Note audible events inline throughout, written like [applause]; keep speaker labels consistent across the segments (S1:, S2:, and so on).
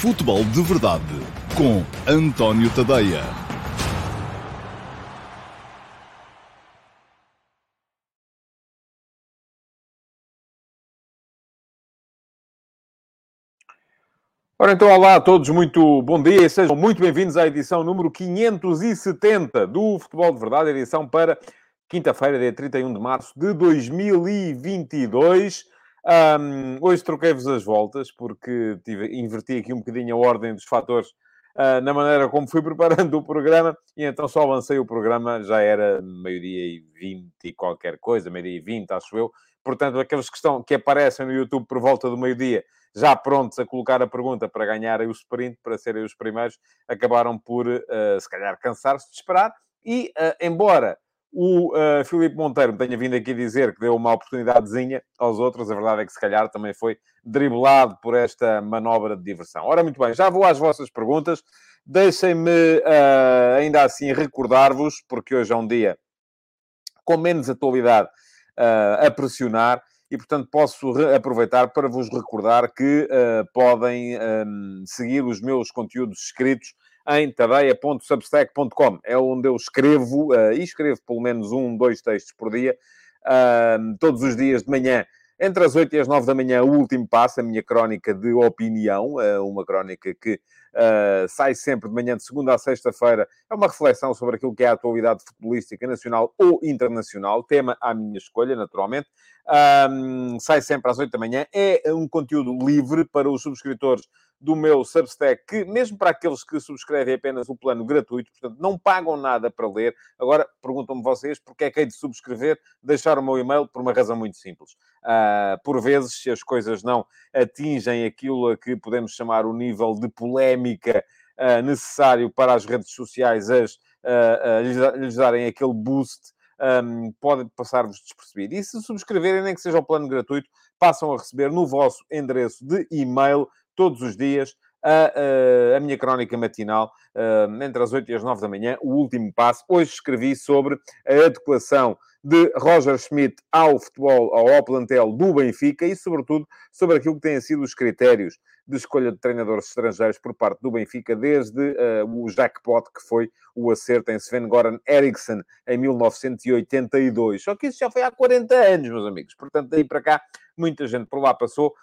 S1: Futebol de Verdade com António Tadeia.
S2: Ora então, olá a todos, muito bom dia e sejam muito bem-vindos à edição número 570 do Futebol de Verdade, edição para quinta-feira, dia 31 de março de 2022. Um, hoje troquei-vos as voltas, porque tive, inverti aqui um bocadinho a ordem dos fatores uh, na maneira como fui [laughs] preparando o programa, e então só avancei o programa, já era meio-dia e vinte e qualquer coisa, meio-dia e vinte, acho eu. Portanto, aqueles que, estão, que aparecem no YouTube por volta do meio-dia já prontos a colocar a pergunta para ganharem o sprint, para serem os primeiros, acabaram por, uh, se calhar, cansar-se de esperar. E, uh, embora o uh, Filipe Monteiro tenha vindo aqui dizer que deu uma oportunidadezinha aos outros, a verdade é que, se calhar, também foi driblado por esta manobra de diversão. Ora, muito bem, já vou às vossas perguntas. Deixem-me, ainda assim, recordar-vos, porque hoje é um dia com menos atualidade a pressionar, e, portanto, posso aproveitar para vos recordar que uh, podem um, ehm, seguir os meus conteúdos escritos em tadeia.substack.com. É onde eu escrevo, uh, e escrevo pelo menos um, dois textos por dia, uh, todos os dias de manhã. Entre as 8 e as 9 da manhã, o último passo, a minha crónica de opinião, uh, uma crónica que Uh, sai sempre de manhã de segunda a sexta-feira. É uma reflexão sobre aquilo que é a atualidade futebolística nacional ou internacional, tema à minha escolha, naturalmente. Um, sai sempre às 8 da manhã. É um conteúdo livre para os subscritores do meu Substack, que mesmo para aqueles que subscrevem apenas o plano gratuito, portanto, não pagam nada para ler. Agora, perguntam-me vocês, porque é que hei de subscrever? Deixar o meu e-mail por uma razão muito simples. Uh, por vezes, se as coisas não atingem aquilo a que podemos chamar o nível de polémica uh, necessário para as redes sociais as, uh, lhes, lhes darem aquele boost, um, pode passar-vos despercebido. E se subscreverem, nem que seja o plano gratuito, passam a receber no vosso endereço de e-mail todos os dias a, a, a minha crónica matinal, uh, entre as 8 e as 9 da manhã, o último passo. Hoje escrevi sobre a adequação de Roger Schmidt ao futebol, ao, plantel do Benfica e, sobretudo, sobre aquilo que têm sido os critérios de escolha de treinadores estrangeiros por parte do Benfica, desde uh, o jackpot que foi o acerto em Sven-Goran Eriksson em 1982. Só que isso já foi há 40 anos, meus amigos. Portanto, daí para cá, muita gente por lá passou.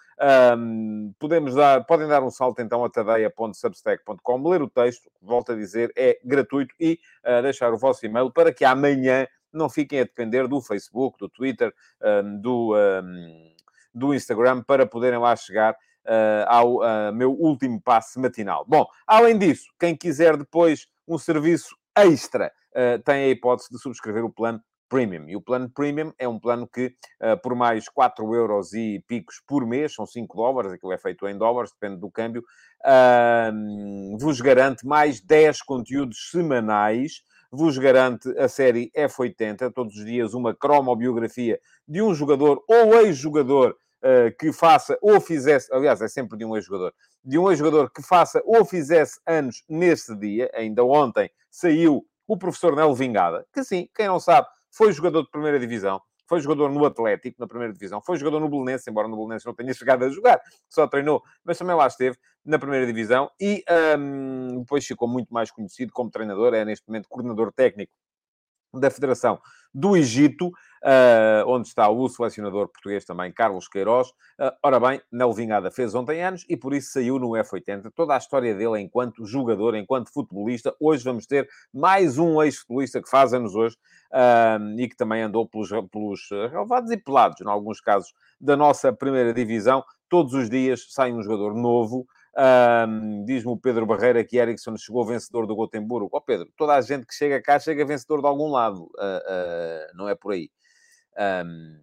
S2: Um, podemos dar, podem dar um salto então a tadeia.substack.com, ler o texto, volto a dizer, é gratuito e uh, deixar o vosso e-mail para que amanhã não fiquem a depender do Facebook, do Twitter, um, do, um, do Instagram para poderem lá chegar uh, ao uh, meu último passe matinal. Bom, além disso, quem quiser depois um serviço extra, uh, tem a hipótese de subscrever o plano Premium. E o plano Premium é um plano que, por mais 4 euros e picos por mês, são 5 dólares, aquilo é feito em dólares, depende do câmbio, vos garante mais 10 conteúdos semanais, vos garante a série F80, todos os dias uma cromobiografia de um jogador ou ex-jogador uh, que faça ou fizesse, aliás, é sempre de um ex-jogador, de um ex-jogador que faça ou fizesse anos nesse dia, ainda ontem saiu o professor Nelo Vingada, que sim, quem não sabe, foi jogador de primeira divisão, foi jogador no Atlético, na primeira divisão, foi jogador no Belenense, embora no Belenense não tenha [laughs] chegado a jogar, só treinou, mas também lá esteve na primeira divisão e um, depois ficou muito mais conhecido como treinador, é neste momento coordenador técnico da Federação do Egito, onde está o selecionador português também, Carlos Queiroz. Uh, ora bem, Nel Vingada fez ontem anos e por isso saiu no F80. Toda a história dele enquanto jogador, enquanto futebolista. Hoje vamos ter mais um ex-futebolista que faz anos hoje uh, e que também andou pelos, pelos relevados e pelados, em alguns casos, da nossa primeira divisão. Todos os dias sai um jogador novo. Um, Diz-me o Pedro Barreira que Ericsson chegou vencedor do Gotemburgo. Ó oh, Pedro, toda a gente que chega cá chega vencedor de algum lado, uh, uh, não é por aí. Um,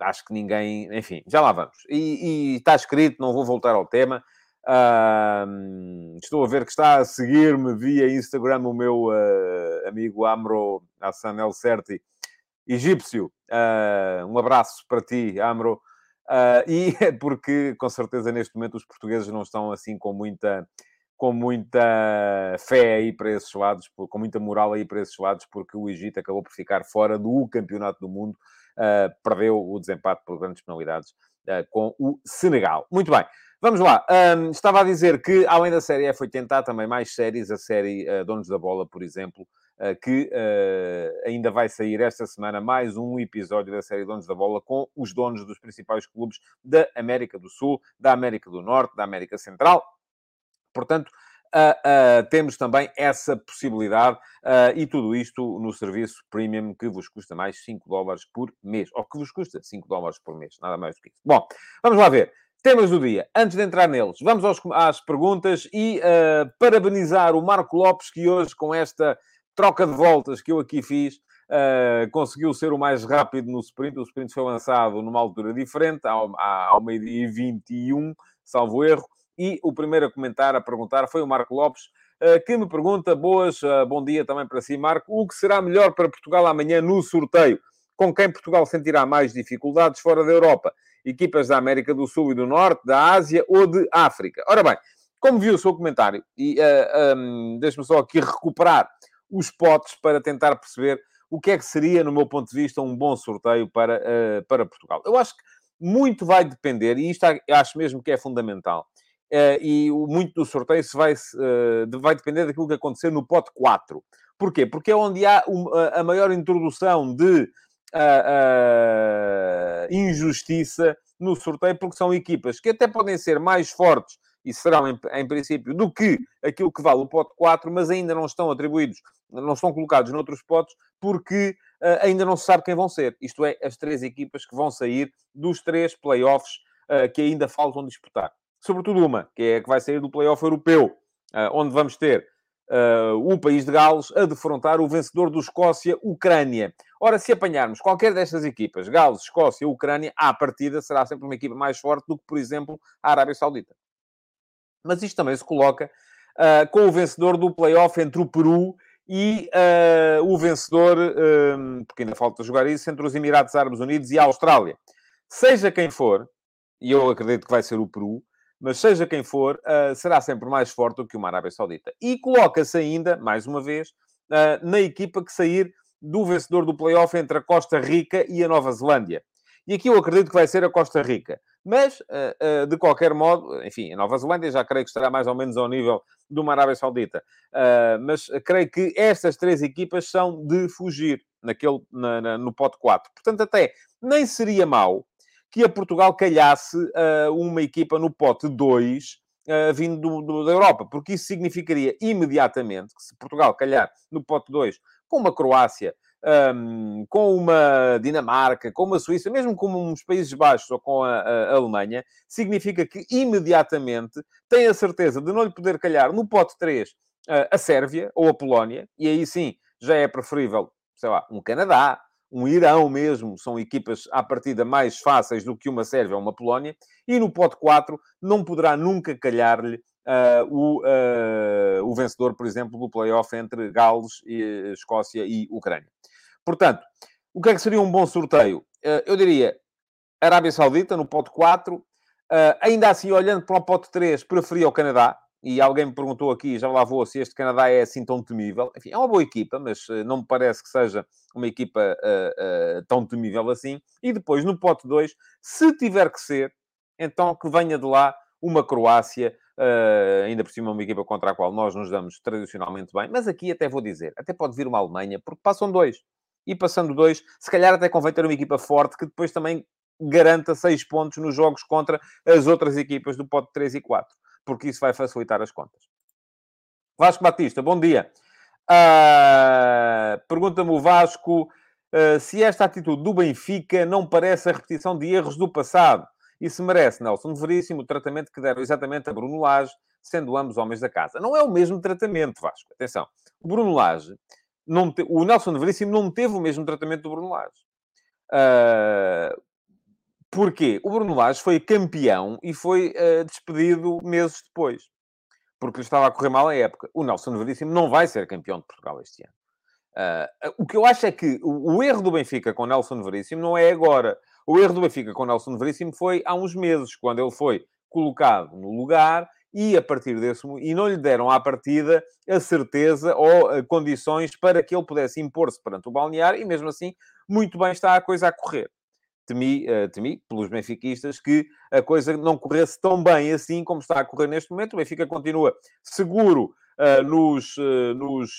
S2: acho que ninguém. Enfim, já lá vamos. E, está escrito, não vou voltar ao tema. Um, estou a ver que está a seguir-me via Instagram o meu uh, amigo Amro Hassan El Certi, egípcio. um abraço para ti, Amro. Uh, [laughs] e é porque, com certeza, neste momento os portugueses não estão assim com muita, com muita fé aí para esses lados, com muita moral aí para esses lados, porque o Egito acabou por ficar fora do campeonato do mundo, uh, perdeu o desempate por grandes penalidades uh, com o Senegal. Muito bem. Vamos lá. Um, estava a dizer que, além da série F80, há também mais séries. A série uh, Donos da Bola, por exemplo, que ainda vai sair esta semana mais um episódio da série Donos da Bola com os donos dos principais clubes da América do Sul, da América do Norte, da América Central. Portanto, Uh, uh, temos também essa possibilidade uh, e tudo isto no serviço premium que vos custa mais 5 dólares por mês, ou que vos custa 5 dólares por mês, nada mais do que isso. Bom, vamos lá ver. Temas do dia. Antes de entrar neles, vamos aos, às perguntas e parabenizar o Marco Lopes, que hoje, com esta troca de voltas que eu aqui fiz, conseguiu ser o mais rápido no sprint. O sprint foi lançado numa altura diferente, ao, ao meio-dia e 21, salvo erro. E o primeiro a comentar, a perguntar, foi o Marco Lopes, uh, que me pergunta: boas, bom dia também para si, Marco. O que será melhor para Portugal amanhã no sorteio? Com quem Portugal sentirá mais dificuldades fora da Europa? equipas da América do Sul e do Norte, da Ásia ou de África. Ora bem, como viu o seu comentário, e uh, eh, um, deixe-me só aqui recuperar os potes para tentar perceber o que é que seria, no meu ponto de vista, um bom sorteio para, uh, para Portugal. Eu acho que muito vai depender, e isto acho mesmo que é fundamental, e muito do sorteio se vai, uh, vai depender daquilo que acontecer no pote 4. Porquê? Porque é onde há a maior introdução de injustiça no sorteio, porque são equipas que até podem ser mais fortes e serão, em, em, princípio, do que aquilo que vale o pote 4, mas ainda não estão atribuídos, não estão colocados noutros potes, porque uh, ainda não se sabe quem vão ser. Isto é, as três equipas que vão sair dos três playoffs uh, que ainda faltam disputar. Sobretudo uma, que é a que vai sair do playoff europeu, uh, onde vamos ter uh, o país de Gales a defrontar o vencedor do Escócia-Ucrânia. Ora, se apanharmos qualquer destas equipas, Gales, Escócia, Ucrânia, à partida será sempre uma equipa mais forte do que, por exemplo, a Arábia Saudita. Mas isto também se coloca uh, com o vencedor do play-off entre o Peru e uh, o vencedor, porque ainda falta jogar isso, entre os Emirados Árabes Unidos e a Austrália. Seja quem for, e eu acredito que vai ser o Peru, mas seja quem for, uh, será sempre mais forte do que uma Arábia Saudita. E coloca-se ainda, mais uma vez, uh, na equipa que sair do vencedor do playoff entre a Costa Rica e a Nova Zelândia. E aqui eu acredito que vai ser a Costa Rica. Mas, uh, de qualquer modo, enfim, a Nova Zelândia já creio que estará mais ou menos ao nível de uma Arábia Saudita. mas creio que estas três equipas são de fugir naquele, na, na, no pote 4. Portanto, até nem seria mau que a Portugal calhasse uh, uma equipa no pote 2 uh, eh, vindo do, do, da Europa, porque isso significaria imediatamente que se Portugal calhar no pote 2 com uma Croácia, um, com uma Dinamarca, com uma Suíça, mesmo com uns Países Baixos ou com a, a, Alemanha, significa que imediatamente tem a certeza de não lhe poder calhar no pote 3 uh, eh, a Sérvia ou a Polónia, e aí sim já é preferível, sei lá, um Canadá, um Irão mesmo, são equipas à partida mais fáceis do que uma Sérvia ou uma Polónia, e no pote 4 não poderá nunca calhar-lhe uh, o, uh, o vencedor, por exemplo, do play-off entre Gales, e, Escócia e Ucrânia. Portanto, o que é que seria um bom sorteio? Uh, eu diria Arábia Saudita no pote 4, ainda assim, olhando para o pote 3, preferia o Canadá, e alguém me perguntou aqui, já lá vou, se este Canadá é assim tão temível. Enfim, é uma boa equipa, mas uh, não me parece que seja uma equipa uh, uh, tão temível assim. E depois, no pote 2, se tiver que ser, então que venha de lá uma Croácia, ainda por cima uma equipa contra a qual nós nos damos tradicionalmente bem. Mas aqui até vou dizer, até pode vir uma Alemanha, porque passam dois. E passando dois, se calhar até convém ter uma equipa forte que depois também garanta seis pontos nos jogos contra as outras equipas do pote 3 e 4 porque isso vai facilitar as contas. Vasco Batista, bom dia. Uh, Pergunta-me o Vasco uh, se esta atitude do Benfica não parece a repetição de erros do passado e se merece, Nelson Veríssimo, o tratamento que deram exatamente a Bruno Lage, sendo ambos homens da casa. Não é o mesmo tratamento, Vasco. Atenção. O Bruno Lage, não o Nelson Veríssimo não teve o mesmo tratamento do Bruno Lage. Uh, Porquê? O Bruno Lage foi campeão e foi uh, despedido meses depois. Porque estava a correr mal a época. O Nelson Veríssimo não vai ser campeão de Portugal este ano. Uh, o que eu acho é que o, o, erro do Benfica com o Nelson Veríssimo não é agora. O erro do Benfica com o Nelson Veríssimo foi há uns meses, quando ele foi colocado no lugar e a partir desse e não lhe deram à partida a certeza ou uh, condições para que ele pudesse impor-se perante o balneário e mesmo assim muito bem está a coisa a correr temi, uh, temi, pelos benfiquistas, que a coisa não corresse tão bem assim como está a correr neste momento. O Benfica continua seguro uh, nos, uh, nos,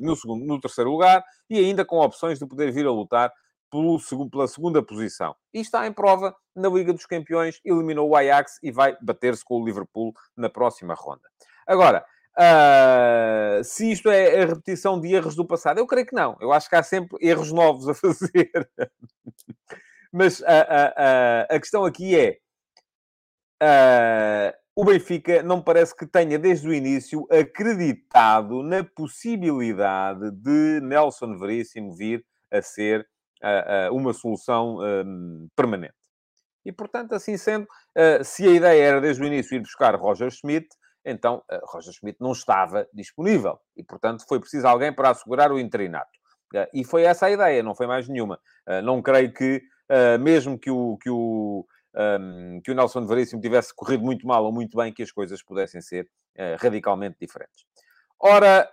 S2: no, segundo, no terceiro lugar e ainda com opções de poder vir a lutar pelo, pela segunda posição. E está em prova na Liga dos Campeões, eliminou o Ajax e vai bater-se com o Liverpool na próxima ronda. Agora, Uh, se isto é a repetição de erros do passado, eu creio que não. Eu acho que há sempre erros novos a [laughs] fazer. Mas a, a, a, questão aqui é: uh, o Benfica não parece que tenha, desde o início, acreditado na possibilidade de Nelson Veríssimo vir a ser uh, uma solução permanente. E, portanto, assim sendo, se a ideia era desde o início ir buscar Roger Schmidt, então uh, Roger Schmidt não estava disponível e, portanto, foi preciso alguém para assegurar o interinato. Uh, e foi essa a ideia, não foi mais nenhuma. Uh, não creio que, mesmo que o, que, o, ehm, que o Nelson Veríssimo tivesse corrido muito mal ou muito bem, que as coisas pudessem ser radicalmente diferentes. Ora,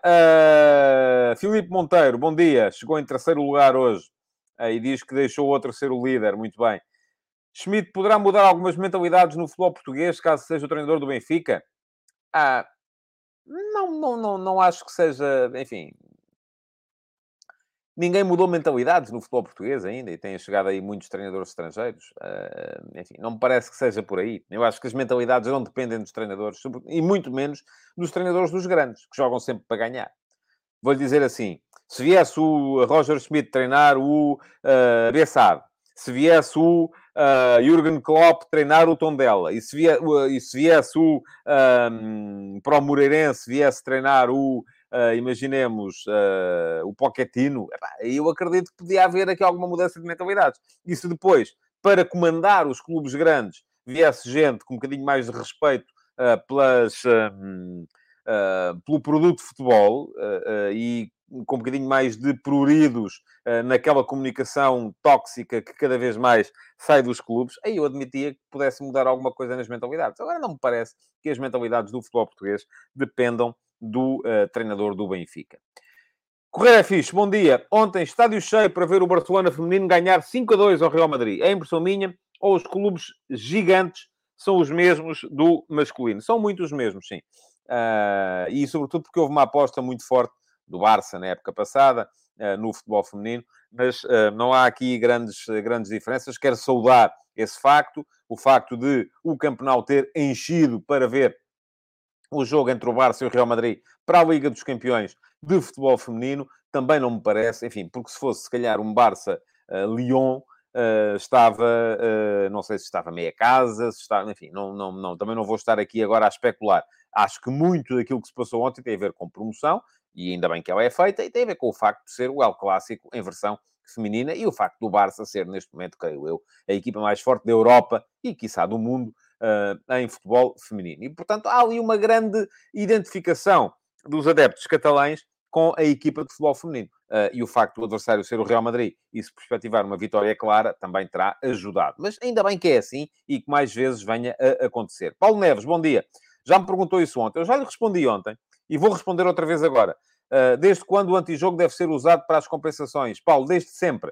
S2: Filipe Monteiro, bom dia. Chegou em terceiro lugar hoje e diz que deixou o outro ser o líder. Muito bem. Schmidt poderá mudar algumas mentalidades no futebol português, caso seja o treinador do Benfica? Ah, não, não, não, não acho que seja, enfim. Ninguém mudou mentalidades no futebol português ainda e têm chegado aí muitos treinadores estrangeiros. Uh, enfim, não me parece que seja por aí. Eu acho que as mentalidades não dependem dos treinadores e muito menos dos treinadores dos grandes, que jogam sempre para ganhar. Vou-lhe dizer assim: se viesse o Roger Schmidt treinar o uh, Bessade, se viesse o uh, Jürgen Klopp treinar o Tondela, e se, via, uh, e se viesse o um, o Moreirense, viesse treinar o, uh, imaginemos, uh, o Pochettino, eu acredito que podia haver aqui alguma mudança de mentalidades. E se depois, para comandar os clubes grandes, viesse gente com um bocadinho mais de respeito pelas... Uh, pelo produto de futebol e com um bocadinho mais de pruridos uh, naquela comunicação tóxica que cada vez mais sai dos clubes, aí eu admitia que pudesse mudar alguma coisa nas mentalidades. Agora não me parece que as mentalidades do futebol português dependam do uh, treinador do Benfica. Correia é fixe, bom dia. Ontem, estádio cheio para ver o Barcelona feminino ganhar 5 a 2 ao Real Madrid. É impressão minha ou os clubes gigantes são os mesmos do masculino? São muito os mesmos, sim. Uh, e sobretudo porque houve uma aposta muito forte do Barça na época passada, eh, no futebol feminino, mas eh, não há aqui grandes, grandes diferenças. Quero saudar esse facto, o facto de o campeonato ter enchido para ver o jogo entre o Barça e o Real Madrid para a Liga dos Campeões de futebol feminino, também não me parece, enfim, porque se fosse se calhar um Barça-Lyon, uh, estava, uh, não sei se estava meia casa, se estava, enfim, não, não, não, também não vou estar aqui agora a especular. Acho que muito daquilo que se passou ontem tem a ver com promoção, e ainda bem que ela é feita, e tem a ver com o facto de ser o El Clássico em versão feminina e o facto do Barça ser, neste momento, creio eu, a equipa mais forte da Europa e, quiçá, do mundo uh, em futebol feminino. E, portanto, há ali uma grande identificação dos adeptos catalães com a equipa de futebol feminino. Uh, e o facto do adversário ser o Real Madrid e se perspectivar uma vitória clara também terá ajudado. Mas ainda bem que é assim e que mais vezes venha a acontecer. Paulo Neves, bom dia. Já me perguntou isso ontem. Eu já lhe respondi ontem e vou responder outra vez agora. Uh, desde quando o antijogo deve ser usado para as compensações? Paulo, desde sempre.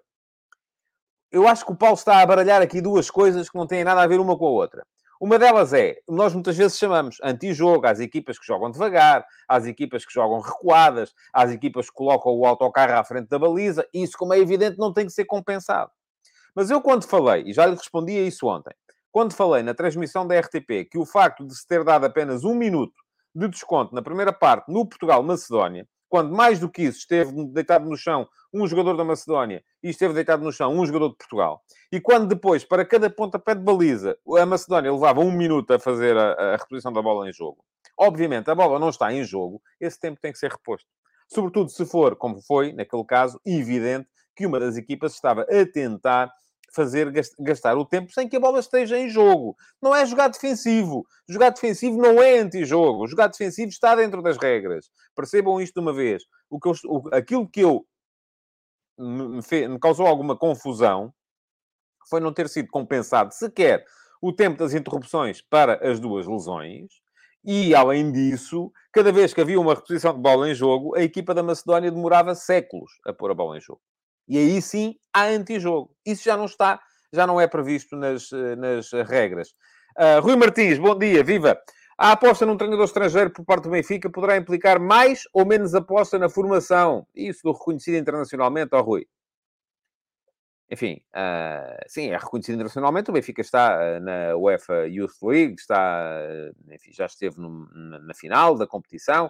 S2: Eu acho que o Paulo está a baralhar aqui duas coisas que não têm nada a ver uma com a outra. Uma delas é, nós muitas vezes chamamos antijogo às equipas que jogam devagar, às equipas que jogam recuadas, às equipas que colocam o autocarro à frente da baliza. Isso, como é evidente, não tem que ser compensado. Mas eu, quando falei, e já lhe respondi a isso ontem, quando falei na transmissão da RTP que o facto de se ter dado apenas um minuto de desconto na primeira parte no Portugal-Macedónia, quando mais do que isso esteve deitado no chão um jogador da Macedónia e esteve deitado no chão um jogador de Portugal, e quando depois, para cada pontapé de baliza, a Macedónia levava um minuto a fazer a, a reposição da bola em jogo, obviamente a bola não está em jogo, esse tempo tem que ser reposto. Sobretudo se for, como foi naquele caso, evidente que uma das equipas estava a tentar fazer gastar o tempo sem que a bola esteja em jogo. Não é jogar defensivo. Jogar defensivo não é antijogo. Jogar defensivo está dentro das regras. Percebam isto de uma vez. O que eu, o, aquilo que eu me, fez, me causou alguma confusão foi não ter sido compensado sequer o tempo das interrupções para as duas lesões. E, além disso, cada vez que havia uma reposição de bola em jogo, a equipa da Macedónia demorava séculos a pôr a bola em jogo. E aí sim há antijogo. Isso já não está, já não é previsto nas, nas regras. Uh, Rui Martins, bom dia, viva! A aposta num treinador estrangeiro por parte do Benfica poderá implicar mais ou menos aposta na formação. Isso do reconhecido internacionalmente, ó oh, Rui. Enfim, uh, sim, é reconhecido internacionalmente. O Benfica está uh, na UEFA Youth League, está, enfim, já esteve no, na, na, final da competição.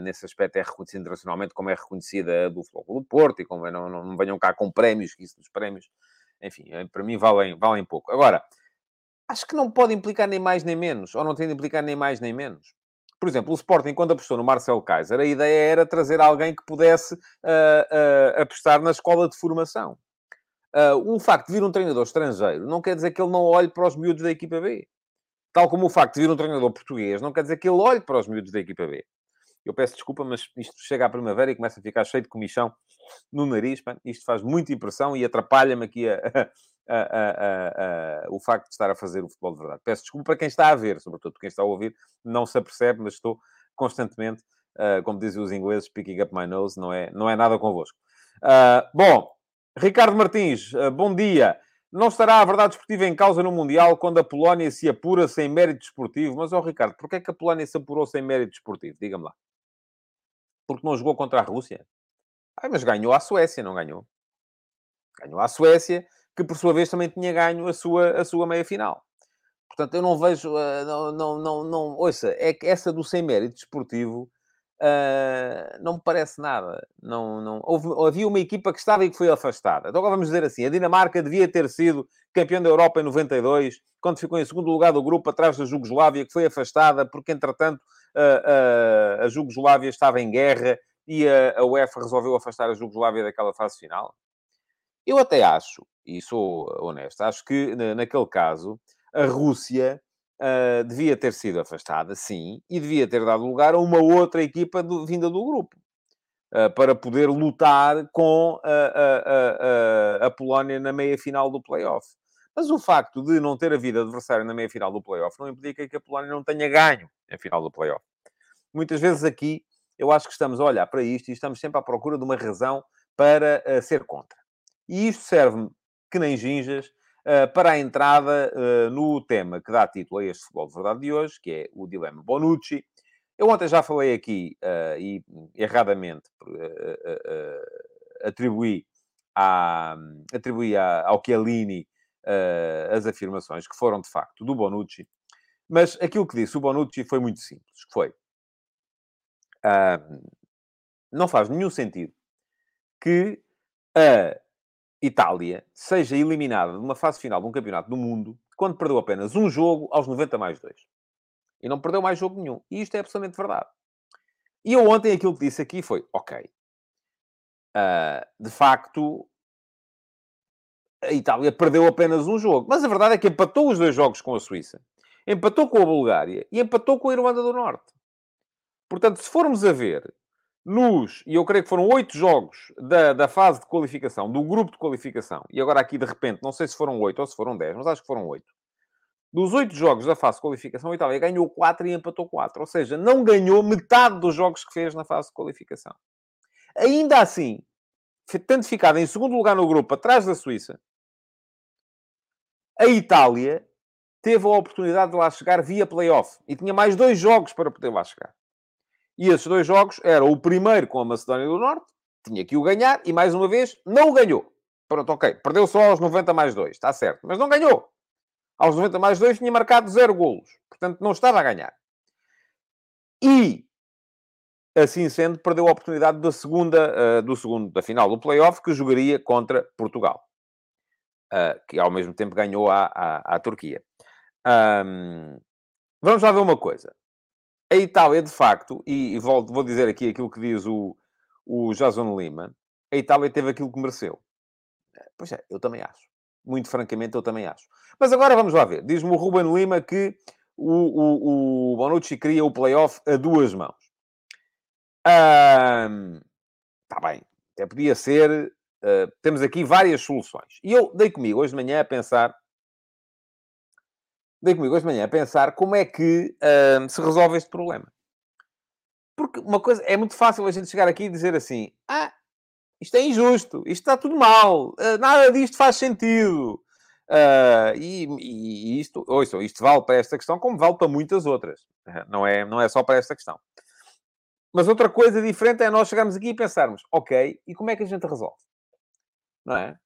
S2: Nesse aspecto é reconhecido internacionalmente, como é reconhecida do Futebol do Porto, e como é, não, não, não, venham cá com prémios, que isso dos prémios, enfim, para mim valem, valem pouco. Agora, acho que não pode implicar nem mais nem menos, ou não tem de implicar nem mais nem menos. Por exemplo, o Sporting, quando apostou no Marcelo Kaiser, a ideia era trazer alguém que pudesse uh, uh, apostar na escola de formação. O facto de vir um treinador estrangeiro não quer dizer que ele não olhe para os miúdos da equipa B. Tal como o facto de vir um treinador português não quer dizer que ele olhe para os miúdos da equipa B. Eu peço desculpa, mas isto chega à primavera e começa a ficar cheio de comichão no nariz. Isto faz muita impressão e atrapalha-me aqui a, a, a, o facto de estar a fazer o futebol de verdade. Peço desculpa para quem está a ver, sobretudo quem está a ouvir, não se apercebe, mas estou constantemente, uh, como dizem os ingleses, picking up my nose, não é, não é nada convosco. Uh, bom, Ricardo Martins, uh, bom dia. Não estará a verdade esportiva em causa no Mundial quando a Polónia se apura sem mérito esportivo? Mas, ó oh, Ricardo, porquê é que a Polónia se apurou sem mérito esportivo? Diga-me lá. Porque não jogou contra a Rússia? Ah, mas ganhou a Suécia, não ganhou? Ganhou a Suécia, que por sua vez também tinha ganho a sua, a sua meia-final. Portanto, eu não vejo, uh, não, não, não, não, ouça, é que essa do sem mérito desportivo uh, não me parece nada. Não, não, houve, havia uma equipa que estava e que foi afastada. Então, agora vamos dizer assim, a Dinamarca devia ter sido campeão da Europa em 92, quando ficou em segundo lugar do grupo, atrás da Jugoslávia, que foi afastada, porque, entretanto, a Jugoslávia estava em guerra e a, a UEFA resolveu afastar a Jugoslávia daquela fase final. Eu até acho, e sou honesto, acho que naquele caso a Rússia uh, devia ter sido afastada, sim, e devia ter dado lugar a uma outra equipa do, vinda do grupo. Uh, para poder lutar com a, a, a, a Polónia na meia-final do play-off. Mas o facto de não ter havido adversário na meia-final do play-off não implica que a Polónia não tenha ganho a final do play-off. Muitas vezes aqui eu acho que estamos a olhar para isto e estamos sempre à procura de uma razão para uh, ser contra. E isto serve-me, que nem ginjas, uh, para a entrada uh, no tema que dá título a este futebol de verdade de hoje, que é o dilema Bonucci. Eu ontem já falei aqui, e erradamente atribuí, à, atribuí à, ao Chiellini as afirmações que foram, de facto, do Bonucci. Mas aquilo que disse o Bonucci foi muito simples, foi não faz nenhum sentido que a Itália seja eliminada de uma fase final de um campeonato do mundo quando perdeu apenas um jogo aos 90 mais 2. E não perdeu mais jogo nenhum. E isto é absolutamente verdade. E eu ontem aquilo que disse aqui foi, ok, uh, de facto, a Itália perdeu apenas um jogo. Mas a verdade é que empatou os dois jogos com a Suíça. Empatou com a Bulgária e empatou com a Irlanda do Norte. Portanto, se formos a ver nos, e eu creio que foram oito jogos da, da fase de qualificação, do grupo de qualificação, e agora aqui de repente, não sei se foram oito ou se foram dez, mas acho que foram oito. Dos oito jogos da fase de qualificação, a Itália ganhou quatro e empatou quatro. Ou seja, não ganhou metade dos jogos que fez na fase de qualificação. Ainda assim, tendo ficado em segundo lugar no grupo, atrás da Suíça, a Itália teve a oportunidade de lá chegar via playoff. E tinha mais dois jogos para poder lá chegar. E esses dois jogos eram o primeiro com a Macedónia do Norte, tinha que o ganhar, e mais uma vez, não o ganhou. Pronto, ok. Perdeu só aos 90 mais 2, está certo. Mas não ganhou. Aos 90 mais 2 tinha marcado zero golos. Portanto, não estava a ganhar. E, assim sendo, perdeu a oportunidade da segunda, uh, do segundo, da final do play-off, que jogaria contra Portugal. Uh, que ao mesmo tempo ganhou a, a, a Turquia. Um, vamos lá ver uma coisa a Itália, de facto, e, e volto, vou dizer aqui aquilo que diz o, o Jason Lima, a Itália teve aquilo que mereceu. Pois é, eu também acho. Muito francamente, eu também acho. Mas agora vamos lá ver. Diz-me o Ruben Lima que o, o, o Bonucci cria o playoff a duas mãos. Está bem. Até podia ser. Uh, temos aqui várias soluções. E eu dei comigo hoje de manhã a pensar dei comigo hoje de manhã a pensar como é que uh, se resolve este problema. Porque uma coisa, é muito fácil a gente chegar aqui e dizer assim, ah, Isto é injusto. Isto está tudo mal. Uh, nada disto faz sentido. Uh, e, e, isto, ouçam, isto vale para esta questão como vale para muitas outras. Não é, não é só para esta questão. Mas outra coisa diferente é nós chegarmos aqui e pensarmos, ok, e como é que a gente resolve? Não é?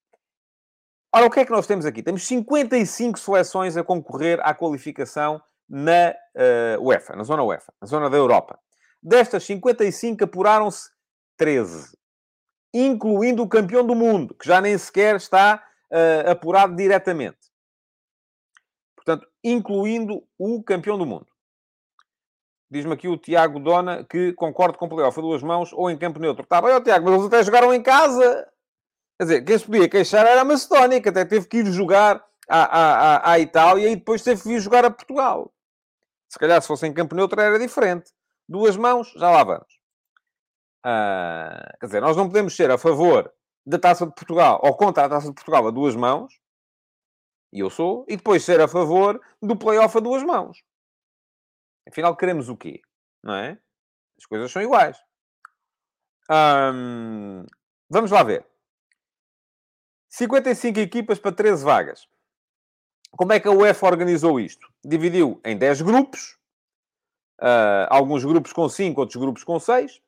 S2: Ora, o que é que nós temos aqui? Temos 55 seleções a concorrer à qualificação na uh, UEFA, na zona UEFA, na zona da Europa. Destas 55, apuraram-se 13, incluindo o campeão do mundo, que já nem sequer está uh, apurado diretamente. Portanto, incluindo o campeão do mundo. Diz-me aqui o Tiago Dona que concordo com o playoff a duas mãos ou em campo neutro. Está bem, ó, Tiago, mas eles até jogaram em casa. Quer dizer, quem se podia queixar era a Macedónia, que até teve que ir jogar à, à, à Itália e depois teve que ir jogar a Portugal. Se calhar se fosse em campo neutro era diferente. Duas mãos, já lá vamos. Ah, quer dizer, nós não podemos ser a favor da Taça de Portugal ou contra a Taça de Portugal a duas mãos, e eu sou, e depois ser a favor do playoff a duas mãos. Afinal, queremos o quê? Não é? As coisas são iguais. vamos lá ver. 55 equipas para 13 vagas. Como é que a UEFA organizou isto? Dividiu em 10 grupos. Uh, alguns grupos com 5, outros grupos com 6.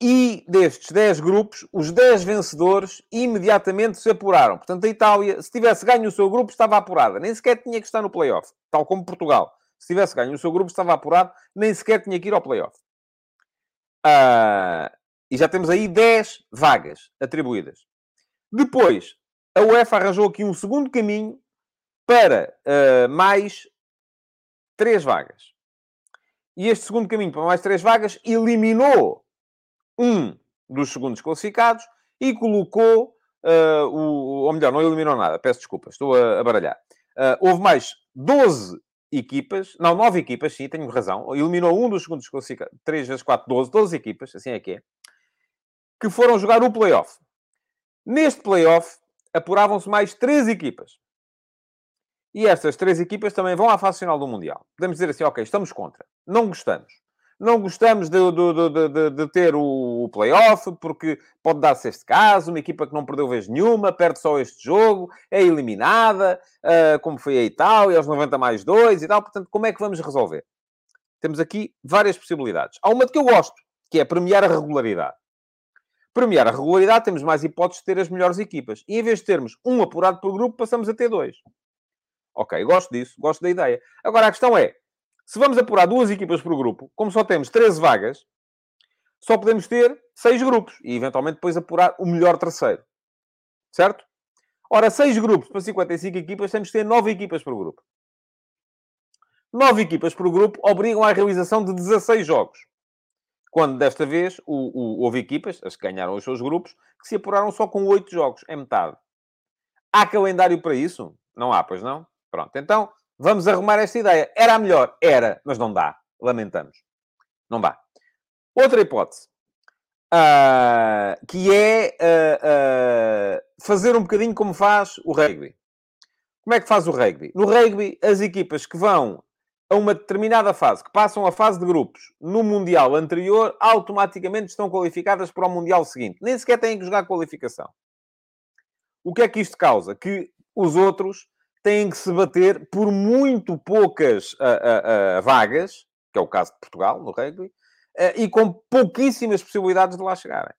S2: E destes 10 grupos, os 10 vencedores imediatamente se apuraram. Portanto, a Itália, se tivesse ganho o seu grupo, estava apurada. Nem sequer tinha que estar no playoff. Tal como Portugal. Se tivesse ganho o seu grupo, estava apurado. Nem sequer tinha que ir ao playoff. Uh, e já temos aí 10 vagas atribuídas. Depois, a UEFA arranjou aqui um segundo caminho para uh, mais 3 vagas. E este segundo caminho para mais 3 vagas eliminou um dos segundos classificados e colocou, uh, o, ou melhor, não eliminou nada, peço desculpa, estou a, a baralhar. Uh, houve mais 12 equipas, não, 9 equipas, sim, tenho razão, eliminou um dos segundos classificados, 3 vezes 4, 12, 12 equipas, assim é que é, que foram jogar o playoff. Neste playoff, apuravam-se mais 3 equipas. E estas três equipas também vão à fase final do Mundial. Podemos dizer assim, ok, estamos contra. Não gostamos não gostamos de, de, de, de ter o, play-off, porque pode dar-se este caso, uma equipa que não perdeu vez nenhuma, perde só este jogo, é eliminada, uh, como foi a Itália, aos 90 mais 2 e tal. Portanto, como é que vamos resolver? Temos aqui várias possibilidades. Há uma de que eu gosto, que é premiar a regularidade. Premiar a regularidade, temos mais hipóteses de ter as melhores equipas. E em vez de termos um apurado por grupo, passamos a ter dois. Ok, gosto disso, gosto da ideia. Agora a questão é, se vamos apurar duas equipas por grupo, como só temos 13 vagas, só podemos ter seis grupos e eventualmente depois apurar o melhor terceiro. Certo? Ora, seis grupos para 55 equipas, temos que ter nove equipas por grupo. Nove equipas por grupo obrigam à realização de 16 jogos. Quando desta vez o, o, houve equipas, as que ganharam os seus grupos, que se apuraram só com oito jogos, é metade. Há calendário para isso? Não há, pois não? Pronto, então Vamos arrumar esta ideia. Era a melhor? Era, mas não dá. Lamentamos. Não dá. Outra hipótese. Uh, que é uh, uh, fazer um bocadinho como faz o rugby. Como é que faz o rugby? No rugby, as equipas que vão a uma determinada fase, que passam a fase de grupos no Mundial anterior, automaticamente estão qualificadas para o Mundial seguinte. Nem sequer têm que jogar qualificação. O que é que isto causa? Que os outros têm que se bater por muito poucas uh, uh, uh, vagas, que é o caso de Portugal, no rugby, e com pouquíssimas possibilidades de lá chegarem.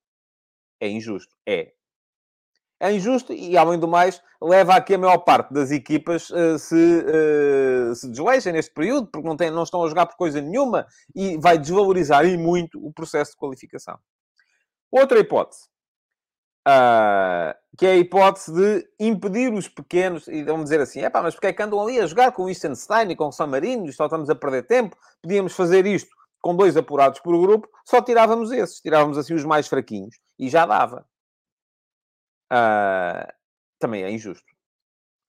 S2: É injusto. É. É injusto e, além do mais, leva a que a maior parte das equipas se, se desleixem neste período, porque não, tem, não estão a jogar por coisa nenhuma e vai desvalorizar e muito o processo de qualificação. Outra hipótese Uh, que é a hipótese de impedir os pequenos, e vamos dizer assim, é pá, mas porque é que andam ali a jogar com o Liechtenstein e com o San Marino, só estamos a perder tempo, podíamos fazer isto com dois apurados por grupo, só tirávamos esses, tirávamos assim os mais fraquinhos, e já dava. Uh, também é injusto.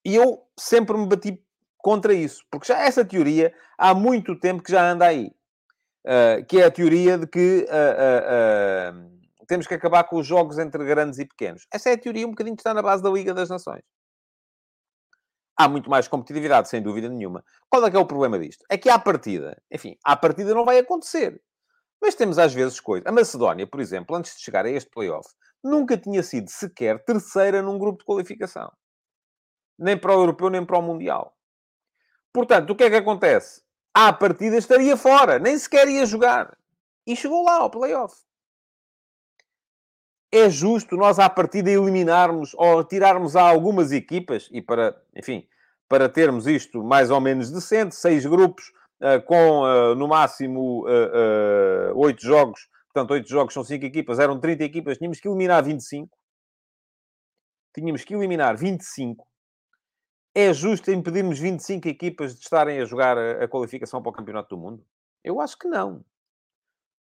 S2: E eu sempre me bati contra isso, porque já essa teoria há muito tempo que já anda aí, uh, que é a teoria de que temos que acabar com os jogos entre grandes e pequenos. Essa é a teoria um bocadinho que está na base da Liga das Nações. Há muito mais competitividade, sem dúvida nenhuma. Qual é que é o problema disto? É que à partida, enfim, à partida não vai acontecer. Mas temos às vezes coisas. A Macedónia, por exemplo, antes de chegar a este playoff, nunca tinha sido sequer terceira num grupo de qualificação. Nem para o europeu, nem para o mundial. Portanto, o que é que acontece? À partida estaria fora, nem sequer ia jogar. E chegou lá ao playoff. É justo nós, à partida, eliminarmos ou tirarmos a algumas equipas, e para, enfim, para termos isto mais ou menos decente, seis grupos, uh, com uh, no máximo uh, oito jogos, portanto, oito jogos são cinco equipas, eram 30 equipas, tínhamos que eliminar 25. Tínhamos que eliminar 25. É justo impedirmos 25 equipas de estarem a jogar a, a qualificação para o Campeonato do Mundo? Eu acho que não.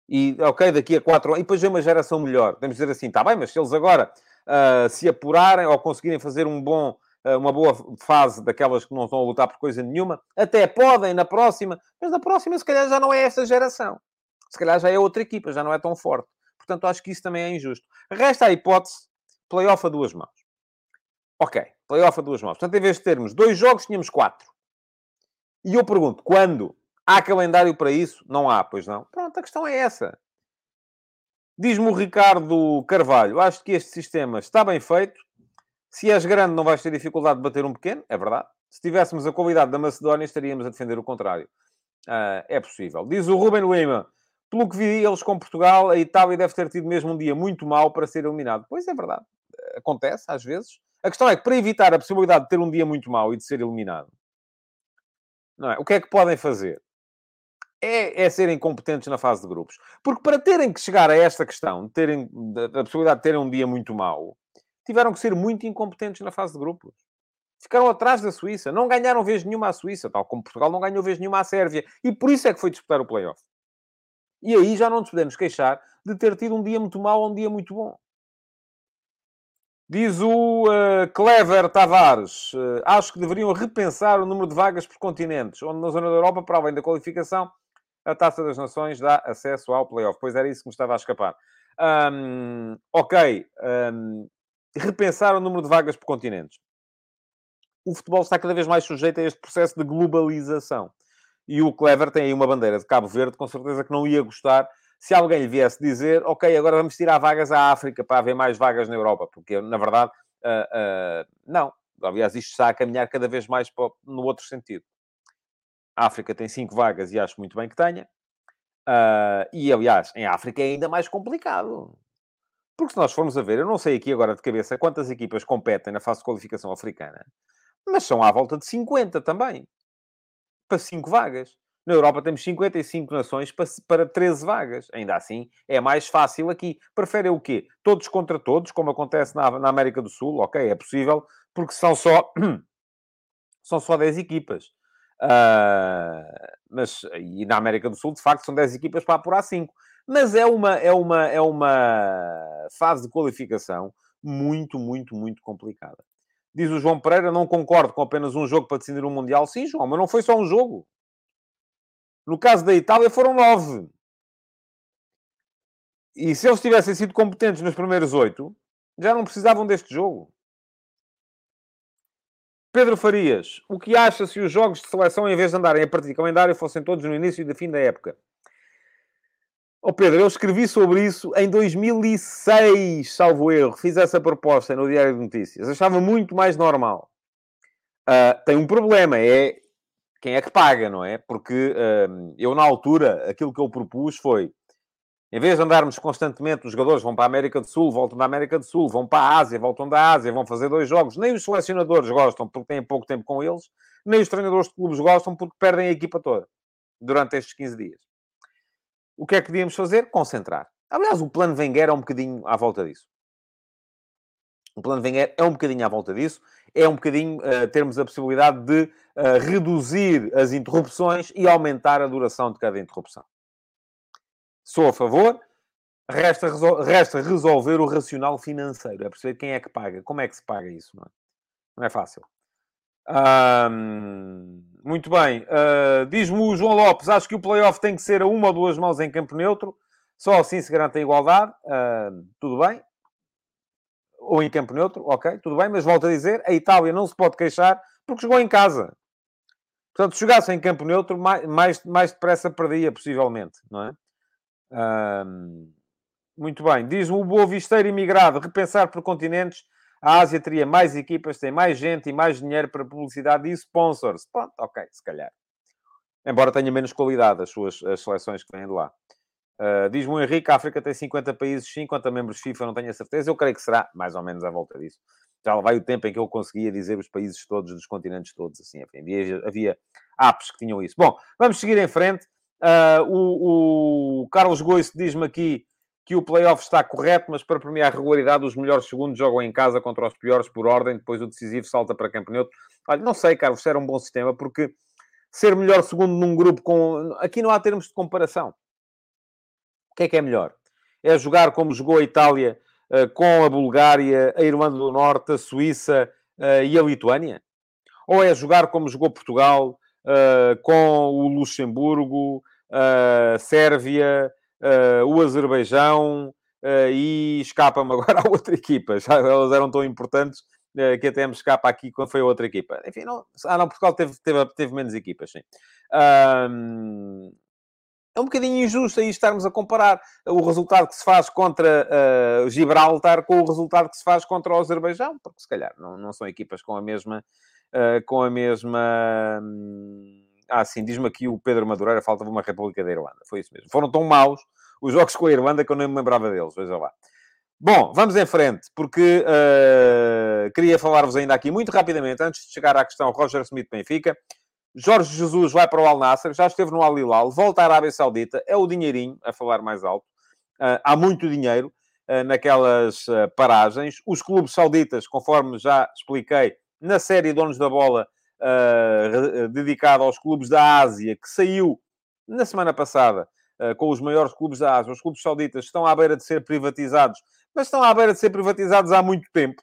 S2: E, ok, daqui a quatro anos... E depois vem uma geração melhor. Podemos dizer assim, está bem, mas se eles agora uh, se apurarem ou conseguirem fazer um bom, uh, uma boa fase daquelas que não estão a lutar por coisa nenhuma, até podem na próxima, mas na próxima se calhar já não é esta geração. Se calhar já é outra equipa, já não é tão forte. Portanto, acho que isso também é injusto. Resta a hipótese, playoff a duas mãos. Ok, playoff a duas mãos. Portanto, em vez de termos dois jogos, tínhamos quatro. E eu pergunto, quando? Há calendário para isso? Não há, pois não. Pronto, a questão é essa. Diz-me o Ricardo Carvalho, acho que este sistema está bem feito. Se és grande, não vais ter dificuldade de bater um pequeno, é verdade. Se tivéssemos a qualidade da Macedónia, estaríamos a defender o contrário. Uh, é possível. Diz o Ruben Lima, pelo que vi eles com Portugal, a Itália deve ter tido mesmo um dia muito mau para ser eliminado. Pois é verdade. Acontece, às vezes. A questão é que, para evitar a possibilidade de ter um dia muito mau e de ser eliminado, não é? o que é que podem fazer? É, é serem competentes na fase de grupos. Porque para terem que chegar a esta questão, terem, a possibilidade de terem um dia muito mau, tiveram que ser muito incompetentes na fase de grupos. Ficaram atrás da Suíça. Não ganharam vez nenhuma à Suíça, tal como Portugal não ganhou vez nenhuma à Sérvia. E por isso é que foi disputar o play-off. E aí já não nos podemos queixar de ter tido um dia muito mau ou um dia muito bom. Diz o uh, Clever Tavares: uh, acho que deveriam repensar o número de vagas por continentes, onde na zona da Europa, para além da qualificação, a Taça das Nações dá acesso ao playoff. Pois era isso que me estava a escapar. Um, ok. Um, repensar o número de vagas por continentes. O futebol está cada vez mais sujeito a este processo de globalização. E o Clever tem aí uma bandeira de Cabo Verde, com certeza que não ia gostar se alguém lhe viesse dizer, ok, agora vamos tirar vagas à África para haver mais vagas na Europa, porque, na verdade, uh, uh, não. Aliás, isto está a caminhar cada vez mais para, no outro sentido. A África tem cinco vagas e acho muito bem que tenha. Uh, e, aliás, em África é ainda mais complicado. Porque se nós formos a ver, eu não sei aqui agora de cabeça quantas equipas competem na fase de qualificação africana, mas são à volta de 50 também. Para cinco vagas. Na Europa temos 55 nações para, para 13 vagas. Ainda assim, é mais fácil aqui. Preferem o quê? Todos contra todos, como acontece na, na América do Sul. Ok, é possível, porque são só... [clears throat] são só 10 equipas. Uh, mas, e na América do Sul, de facto, são 10 equipas para apurar 5. Mas é uma, é, uma, é uma fase de qualificação muito, muito, muito complicada. Diz o João Pereira, não concordo com apenas um jogo para decidir um Mundial. Sim, João, mas não foi só um jogo. No caso da Itália, foram nove. E se eles tivessem sido competentes nos primeiros oito, já não precisavam deste jogo. Pedro Farias, o que acha se os jogos de seleção, em vez de andarem a partir de calendário, fossem todos no início e fim da época? Oh Pedro, eu escrevi sobre isso em 2006, salvo erro. Fiz essa proposta no Diário de Notícias. Achava muito mais normal. Uh, tem um problema, é quem é que paga, não é? Porque uh, eu, na altura, aquilo que eu propus foi em vez de andarmos constantemente, os jogadores vão para a América do Sul, voltam da América do Sul, vão para a Ásia, voltam da Ásia, vão fazer dois jogos. Nem os selecionadores gostam porque têm pouco tempo com eles, nem os treinadores de clubes gostam porque perdem a equipa toda durante estes 15 dias. O que é que devíamos fazer? Concentrar. Aliás, o plano Wenger é um bocadinho à volta disso. O plano Wenger é um bocadinho à volta disso. É um bocadinho uh, termos a possibilidade de uh, reduzir as interrupções e aumentar a duração de cada interrupção. Sou a favor. Resta, resol resta resolver o racional financeiro. É perceber quem é que paga. Como é que se paga isso, não é? Não é fácil. muito bem. Uh, Diz-me o João Lopes, acho que o playoff tem que ser a uma ou duas mãos em campo neutro. Só assim se garante a igualdade. Uh, tudo bem. Ou em campo neutro, ok, tudo bem. Mas volto a dizer, a Itália não se pode queixar porque jogou em casa. Portanto, se jogasse em campo neutro, mais, mais, mais depressa perdia, possivelmente, não é? Muito bem. Diz o Boa Visteiro imigrado, repensar por continentes. A Ásia teria mais equipas, tem mais gente e mais dinheiro para publicidade e sponsors. Pronto, ok, se calhar. Embora tenha menos qualidade as suas as seleções que vêm de lá. Uh, Diz-me o Henrique, a África tem 50 países, sim, quanto a membros FIFA não tenho a certeza. Eu creio que será mais ou menos à volta disso. Já vai o tempo em que eu conseguia dizer os países todos, dos continentes todos, assim, havia, havia apps que tinham isso. Bom, vamos seguir em frente. Uh, o, o, Carlos Goice diz-me aqui que o playoff está correto, mas para premiar a regularidade, os melhores segundos jogam em casa contra os piores por ordem, depois o decisivo salta para campeonato. Olha, não sei, Carlos, se era um bom sistema, porque ser melhor segundo num grupo com. Aqui não há termos de comparação que é que é melhor? É jogar como jogou a Itália uh, com a Bulgária, a Irlanda do Norte, a Suíça uh, e a Lituânia? Ou é jogar como jogou Portugal uh, com o Luxemburgo, a Sérvia, o Azerbaijão e escapa-me [laughs] agora a outra equipa. Já elas eram tão importantes que até me escapa aqui quando foi a outra equipa. Enfim, não... Ah, não, Portugal teve, teve, teve menos equipas, sim. Um, é um bocadinho injusto aí estarmos a comparar o resultado que se faz contra uh, Gibraltar com o resultado que se faz contra o Azerbaijão, porque se calhar não, não são equipas com a mesma. Uh, com a mesma. Hum, ah, sim, diz-me aqui o Pedro Madureira, falta uma República da Irlanda. Foi isso mesmo. Foram tão maus os jogos com a Irlanda que eu nem me lembrava deles, veja lá. Bom, vamos em frente, porque uh, queria falar-vos ainda aqui muito rapidamente, antes de chegar à questão Roger Smith-Benfica. Jorge Jesus vai para o Al Nasser, já esteve no Al Hilal, volta à Arábia Saudita, é o dinheirinho, a falar mais alto. Uh, há muito dinheiro uh, naquelas paragens. Os clubes sauditas, conforme já expliquei, na série Donos da Bola, dedicada aos clubes da Ásia, que saiu na semana passada com os maiores clubes da Ásia. Os clubes sauditas estão à beira de ser privatizados, mas estão à beira de ser privatizados há muito tempo.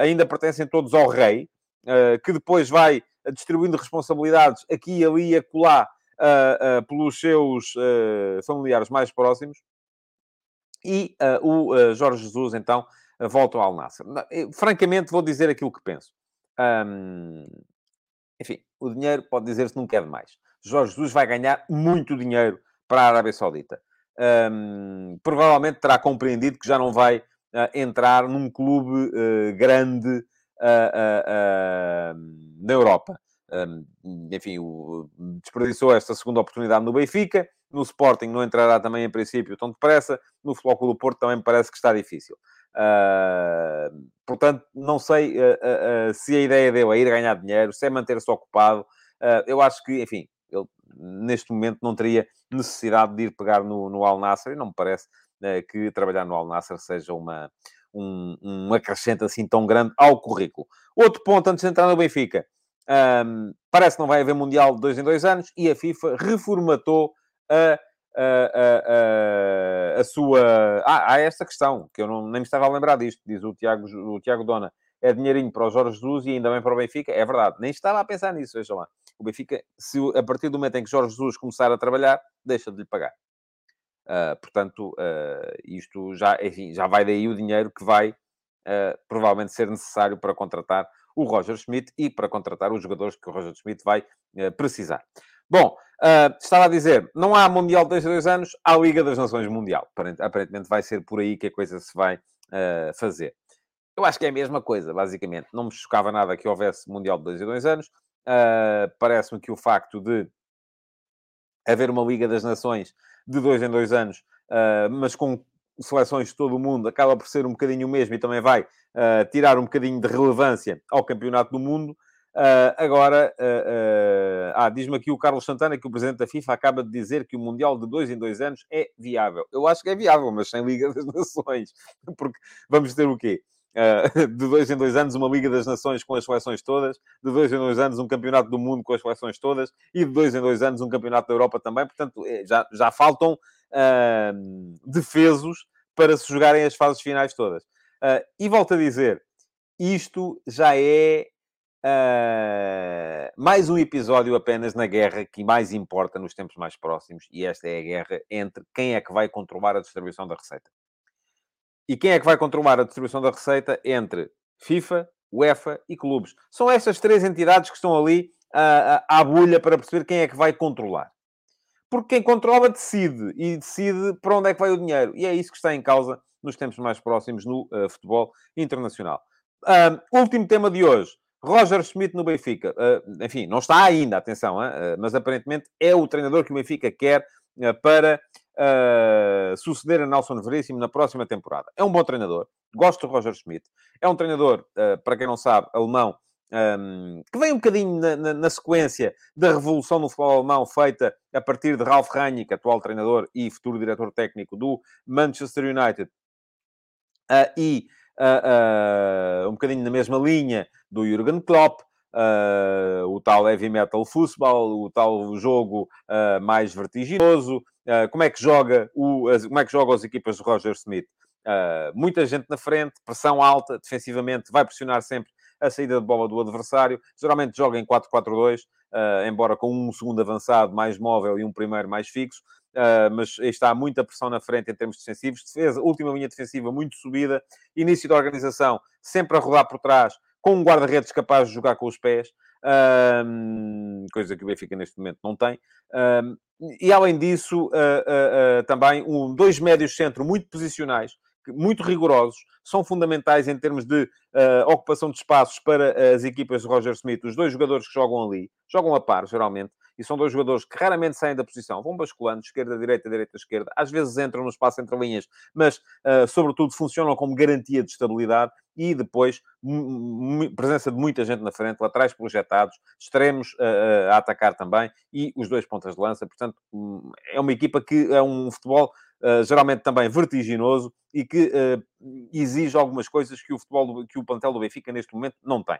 S2: ainda pertencem todos ao rei, que depois vai distribuindo responsabilidades aqui, ali e acolá uh, uh, pelos seus uh, familiares mais próximos. E o Jorge Jesus, então, volta ao Al-Nassr. Francamente, vou dizer aquilo que penso. Enfim, o dinheiro pode dizer-se não quer demais. Jorge Jesus vai ganhar muito dinheiro para a Arábia Saudita. Provavelmente terá compreendido que já não vai uh, entrar num clube uh, grande uh, na Europa. Um, enfim, o, desperdiçou esta segunda oportunidade no Benfica. No Sporting não entrará também, em princípio, tão depressa. No do Porto também parece que está difícil. Uh, portanto, não sei uh, uh, se a ideia dele é ir ganhar dinheiro, se é manter-se ocupado. eu acho que, enfim, ele neste momento não teria necessidade de ir pegar no, no Al Nasser e não me parece que trabalhar no Al Nasser seja uma, um, um acrescente assim tão grande ao currículo. Outro ponto antes de entrar no Benfica. Um, parece que não vai haver Mundial de dois em dois anos e a FIFA reformatou a, a, a, a sua... Ah, há esta questão, que eu não, nem me estava a lembrar disto, diz o Tiago, o Tiago Dona. É dinheirinho para o Jorge Jesus e ainda bem para o Benfica. É verdade, nem estava a pensar nisso, veja lá. O Benfica, se, a partir do momento em que Jorge Jesus começar a trabalhar, deixa de lhe pagar. Uh, portanto, uh, isto já, enfim, já vai daí o dinheiro que vai uh, provavelmente ser necessário para contratar o Roger Schmidt e para contratar os jogadores que o Roger Schmidt vai precisar. Bom, estava a dizer, não há Mundial de dois a dois anos, há Liga das Nações Mundial. Aparentemente vai ser por aí que a coisa se vai fazer. Eu acho que é a mesma coisa, basicamente. Não me chocava nada que houvesse Mundial de dois a dois anos. Parece-me que o facto de haver uma Liga das Nações de dois em dois anos, uh, mas com seleções de todo o mundo, acaba por ser um bocadinho o mesmo e também vai uh, tirar um bocadinho de relevância ao Campeonato do Mundo. Uh, agora, ah, diz-me aqui o Carlos Santana que o Presidente da FIFA acaba de dizer que o Mundial de dois em dois anos é viável. Eu acho que é viável, mas sem Liga das Nações. [laughs] Porque vamos ter o quê? Uh, [laughs] de dois em dois anos uma Liga das Nações com as seleções todas, de dois em dois anos um Campeonato do Mundo com as seleções todas e de dois em dois anos um Campeonato da Europa também. Portanto, é, já, já faltam uh, defesos para se jogarem as fases finais todas. Uh, e volto a dizer, isto já é mais um episódio apenas na guerra que mais importa nos tempos mais próximos, e esta é a guerra entre quem é que vai controlar a distribuição da receita. E quem é que vai controlar a distribuição da receita entre FIFA, UEFA e clubes? São estas três entidades que estão ali à, à, bulha para perceber quem é que vai controlar. porque quem controla decide, e decide para onde é que vai o dinheiro. E é isso que está em causa nos tempos mais próximos no uh, futebol internacional. Último tema de hoje. Roger Schmidt no Benfica. Uh, enfim, não está ainda, atenção, uh, mas aparentemente é o treinador que o Benfica quer para suceder a Nelson Veríssimo na próxima temporada. É um bom treinador. Gosto de Roger Schmidt. É um treinador, para quem não sabe, alemão, um, que vem um bocadinho na, na, na, sequência da revolução no futebol alemão feita a partir de Ralf Rangnick, atual treinador e futuro diretor técnico do Manchester United, uh, e uh, uh, um bocadinho na mesma linha do Jurgen Klopp, o tal heavy metal futebol, o tal jogo mais vertiginoso, como é que joga o, as, como é que joga as equipas de Roger Smith? muita gente na frente, pressão alta, defensivamente, vai pressionar sempre a saída de bola do adversário. Geralmente joga em 4-4-2, uh, eh, embora com um segundo avançado mais móvel e um primeiro mais fixo. Uh, mas está muita pressão na frente em termos defensivos. Defesa, última linha defensiva muito subida. Início da organização sempre a rodar por trás, com um guarda-redes capaz de jogar com os pés. Uh, coisa que o Benfica neste momento não tem. Uh, e além disso, uh, também um, dois médios centro muito posicionais, muito rigorosos, são fundamentais em termos de uh, ocupação de espaços para as equipas de Roger Smith. Os dois jogadores que jogam ali, jogam a par, geralmente, e são dois jogadores que raramente saem da posição, vão basculando, esquerda, direita, direita, esquerda, às vezes entram no espaço entre linhas, mas, uh, sobretudo, funcionam como garantia de estabilidade e depois presença de muita gente na frente, laterais projetados, extremos uh, a atacar também e os dois pontas de lança. Portanto, um, é uma equipa que é um futebol uh, geralmente também vertiginoso e que uh, exige algumas coisas que o futebol, do, que o plantel do Benfica neste momento não tem.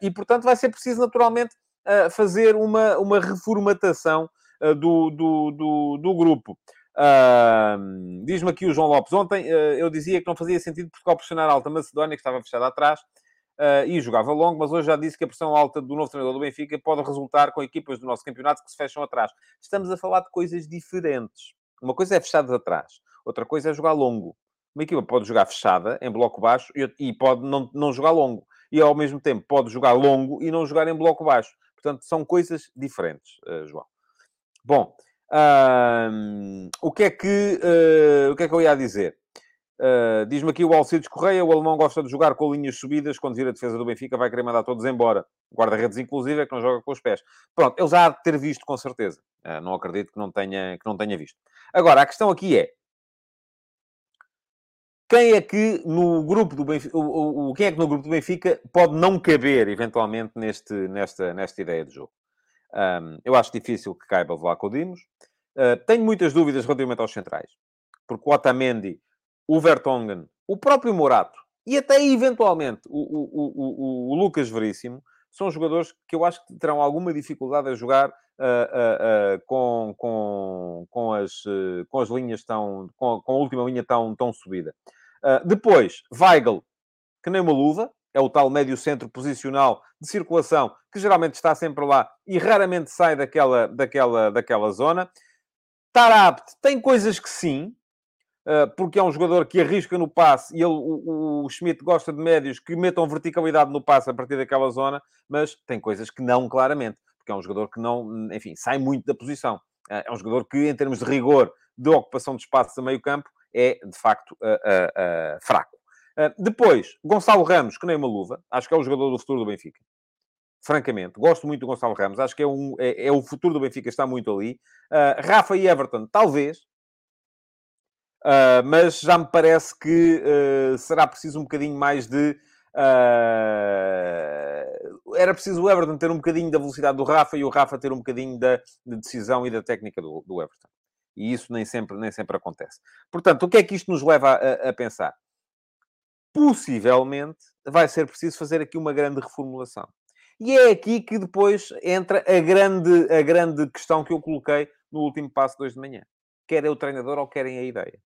S2: E, portanto, vai ser preciso naturalmente uh, fazer uma, uma reformatação do, do, do, do, grupo. Diz-me aqui o João Lopes. Ontem eu dizia que não fazia sentido Portugal pressionar a Alta Macedónia, que estava fechada atrás, e jogava longo, mas hoje já disse que a pressão alta do novo treinador do Benfica pode resultar com equipas do nosso campeonato que se fecham atrás. Estamos a falar de coisas diferentes. Uma coisa é fechadas atrás, outra coisa é jogar longo. Uma equipa pode jogar fechada, em bloco baixo, e pode não, não jogar longo. E, ao mesmo tempo, pode jogar longo e não jogar em bloco baixo. Portanto, são coisas diferentes, uh, João. Bom, o, que é que, uh, o que é que eu ia dizer? Uh, Diz-me aqui o Alcides Correia, o alemão gosta de jogar com linhas subidas, quando vir a defesa do Benfica vai querer mandar todos embora. Guarda-redes, inclusive, é que não joga com os pés. Pronto, ele já há de ter visto, com certeza. Uh, não acredito que não, tenha, que não tenha visto. Agora, a questão aqui é, quem é que no grupo do Benfica, o, o, quem é que no grupo do Benfica pode não caber, eventualmente, neste, nesta, nesta ideia de jogo? Um, eu acho difícil que caiba Vlaco Dimos. Uh, tenho muitas dúvidas relativamente aos centrais. Porque o Otamendi, o Vertonghen, o próprio Morato e até, eventualmente, o, o, o, o, Lucas Veríssimo são jogadores que eu acho que terão alguma dificuldade a jogar uh, uh, uh, com, com, com, as, com as linhas tão... Com, com, a última linha tão, tão subida. Depois, Weigl, que nem uma luva, é o tal médio centro posicional de circulação, que geralmente está sempre lá e raramente sai daquela, daquela, daquela zona. Tarabt tem coisas que sim, ah, porque é um jogador que arrisca no passe e ele, o, o, Schmidt gosta de médios que metam verticalidade no passe a partir daquela zona, mas tem coisas que não, claramente, porque é um jogador que não, enfim, sai muito da posição. Ah, é um jogador que, em termos de rigor de ocupação de espaços a meio campo, é, de facto, uh, uh, fraco. depois, Gonçalo Ramos, que nem uma luva, acho que é o jogador do futuro do Benfica. Francamente, gosto muito do Gonçalo Ramos, acho que é, um, é, é o futuro do Benfica, está muito ali. Rafa e Everton, talvez, Uh, mas já me parece que será preciso um bocadinho mais de. Uh, era preciso o Everton ter um bocadinho da velocidade do Rafa e o Rafa ter um bocadinho da de decisão e da técnica do, do, Everton. E isso nem sempre, nem sempre acontece. Portanto, o que é que isto nos leva a, a pensar? Possivelmente vai ser preciso fazer aqui uma grande reformulação. E é aqui que depois entra a grande, a grande questão que eu coloquei no último passo de hoje de manhã. Quer é o treinador ou querem a ideia?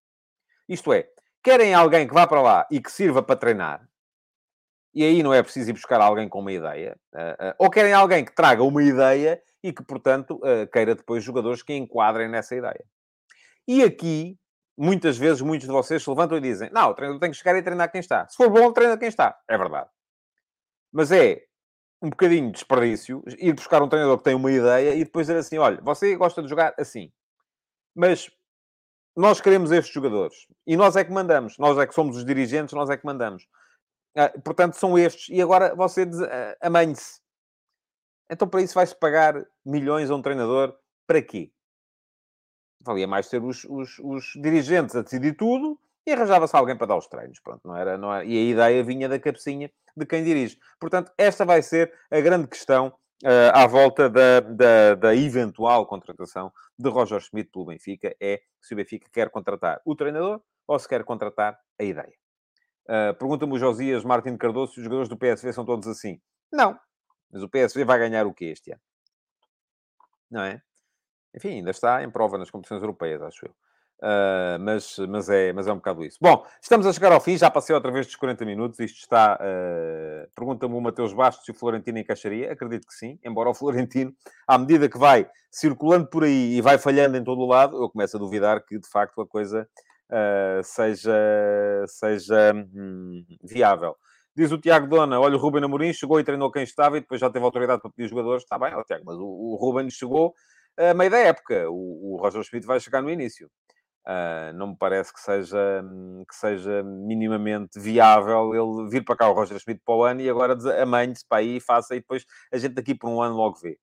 S2: Isto é, querem alguém que vá para lá e que sirva para treinar, e aí não é preciso ir buscar alguém com uma ideia, uh, uh, ou querem alguém que traga uma ideia e que, portanto, uh, queira depois jogadores que enquadrem nessa ideia. E aqui, muitas vezes, muitos de vocês se levantam e dizem: Não, o treinador tem que chegar e treinar quem está. Se for bom, treina quem está. É verdade. Mas é um bocadinho de desperdício ir buscar um treinador que tem uma ideia e depois dizer assim: Olha, você gosta de jogar assim. Mas nós queremos estes jogadores. E nós é que mandamos. Nós é que somos os dirigentes, nós é que mandamos. Ah, portanto, são estes. E agora você uh, amanhe-se. Então, para isso vai-se pagar milhões a um treinador. Para quê? Valia mais ser os, os, os dirigentes a decidir tudo e arranjava-se alguém para dar os treinos. Pronto, não era, não era, e a ideia vinha da cabecinha de quem dirige. Portanto, esta vai ser a grande questão uh, à volta da, da, da, eventual contratação de Roger Schmidt pelo Benfica. É se o Benfica quer contratar o treinador ou se quer contratar a ideia. Uh, Pergunta-me o Josias Martin Cardoso se os jogadores do PSV são todos assim. Não. Mas o PSV vai ganhar o quê este ano? Não é? Enfim, ainda está em prova nas competições europeias, acho eu. Uh, mas, mas, é, mas é um bocado isso. Bom, estamos a chegar ao fim, já passei outra vez dos 40 minutos. Isto está. Uh, Pergunta-me o Mateus Bastos se o Florentino encaixaria. Acredito que sim, embora o Florentino, à medida que vai circulando por aí e vai falhando em todo o lado, eu começo a duvidar que de facto a coisa uh, seja, seja hum, viável. Diz o Tiago Dona: olha, o Ruben Amorim chegou e treinou quem estava e depois já teve autoridade para pedir jogadores. Está bem, ó, Tiago, mas o, o Ruben chegou a meio da época. O, o Roger Schmidt vai chegar no início. Uh, não me parece que seja, que seja minimamente viável ele vir para cá o Roger Schmidt para o ano e agora amanhe-se para aí, faça e depois a gente daqui por um ano logo vê.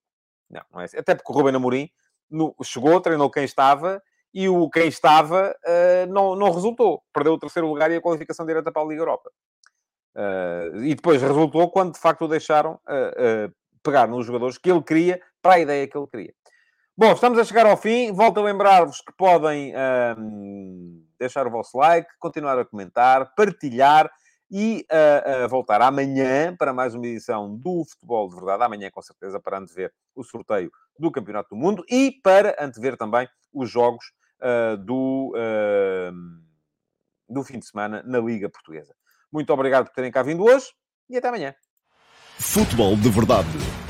S2: Não, não é assim. Até porque o Ruben Amorim no, chegou, treinou quem estava e o quem estava uh, não, não resultou. Perdeu o terceiro lugar e a qualificação direta para a Liga Europa. Uh, e depois resultou quando de facto o deixaram pegar nos jogadores que ele queria para a ideia que ele queria. Bom, estamos a chegar ao fim. Volto a lembrar-vos que podem um, deixar o vosso like, continuar a comentar, partilhar e uh, uh, voltar amanhã para mais uma edição do Futebol de Verdade. Amanhã, com certeza, para antever o sorteio do Campeonato do Mundo e para antever também os jogos uh, do, do fim de semana na Liga Portuguesa. Muito obrigado por terem cá vindo hoje e até amanhã.
S1: Futebol de Verdade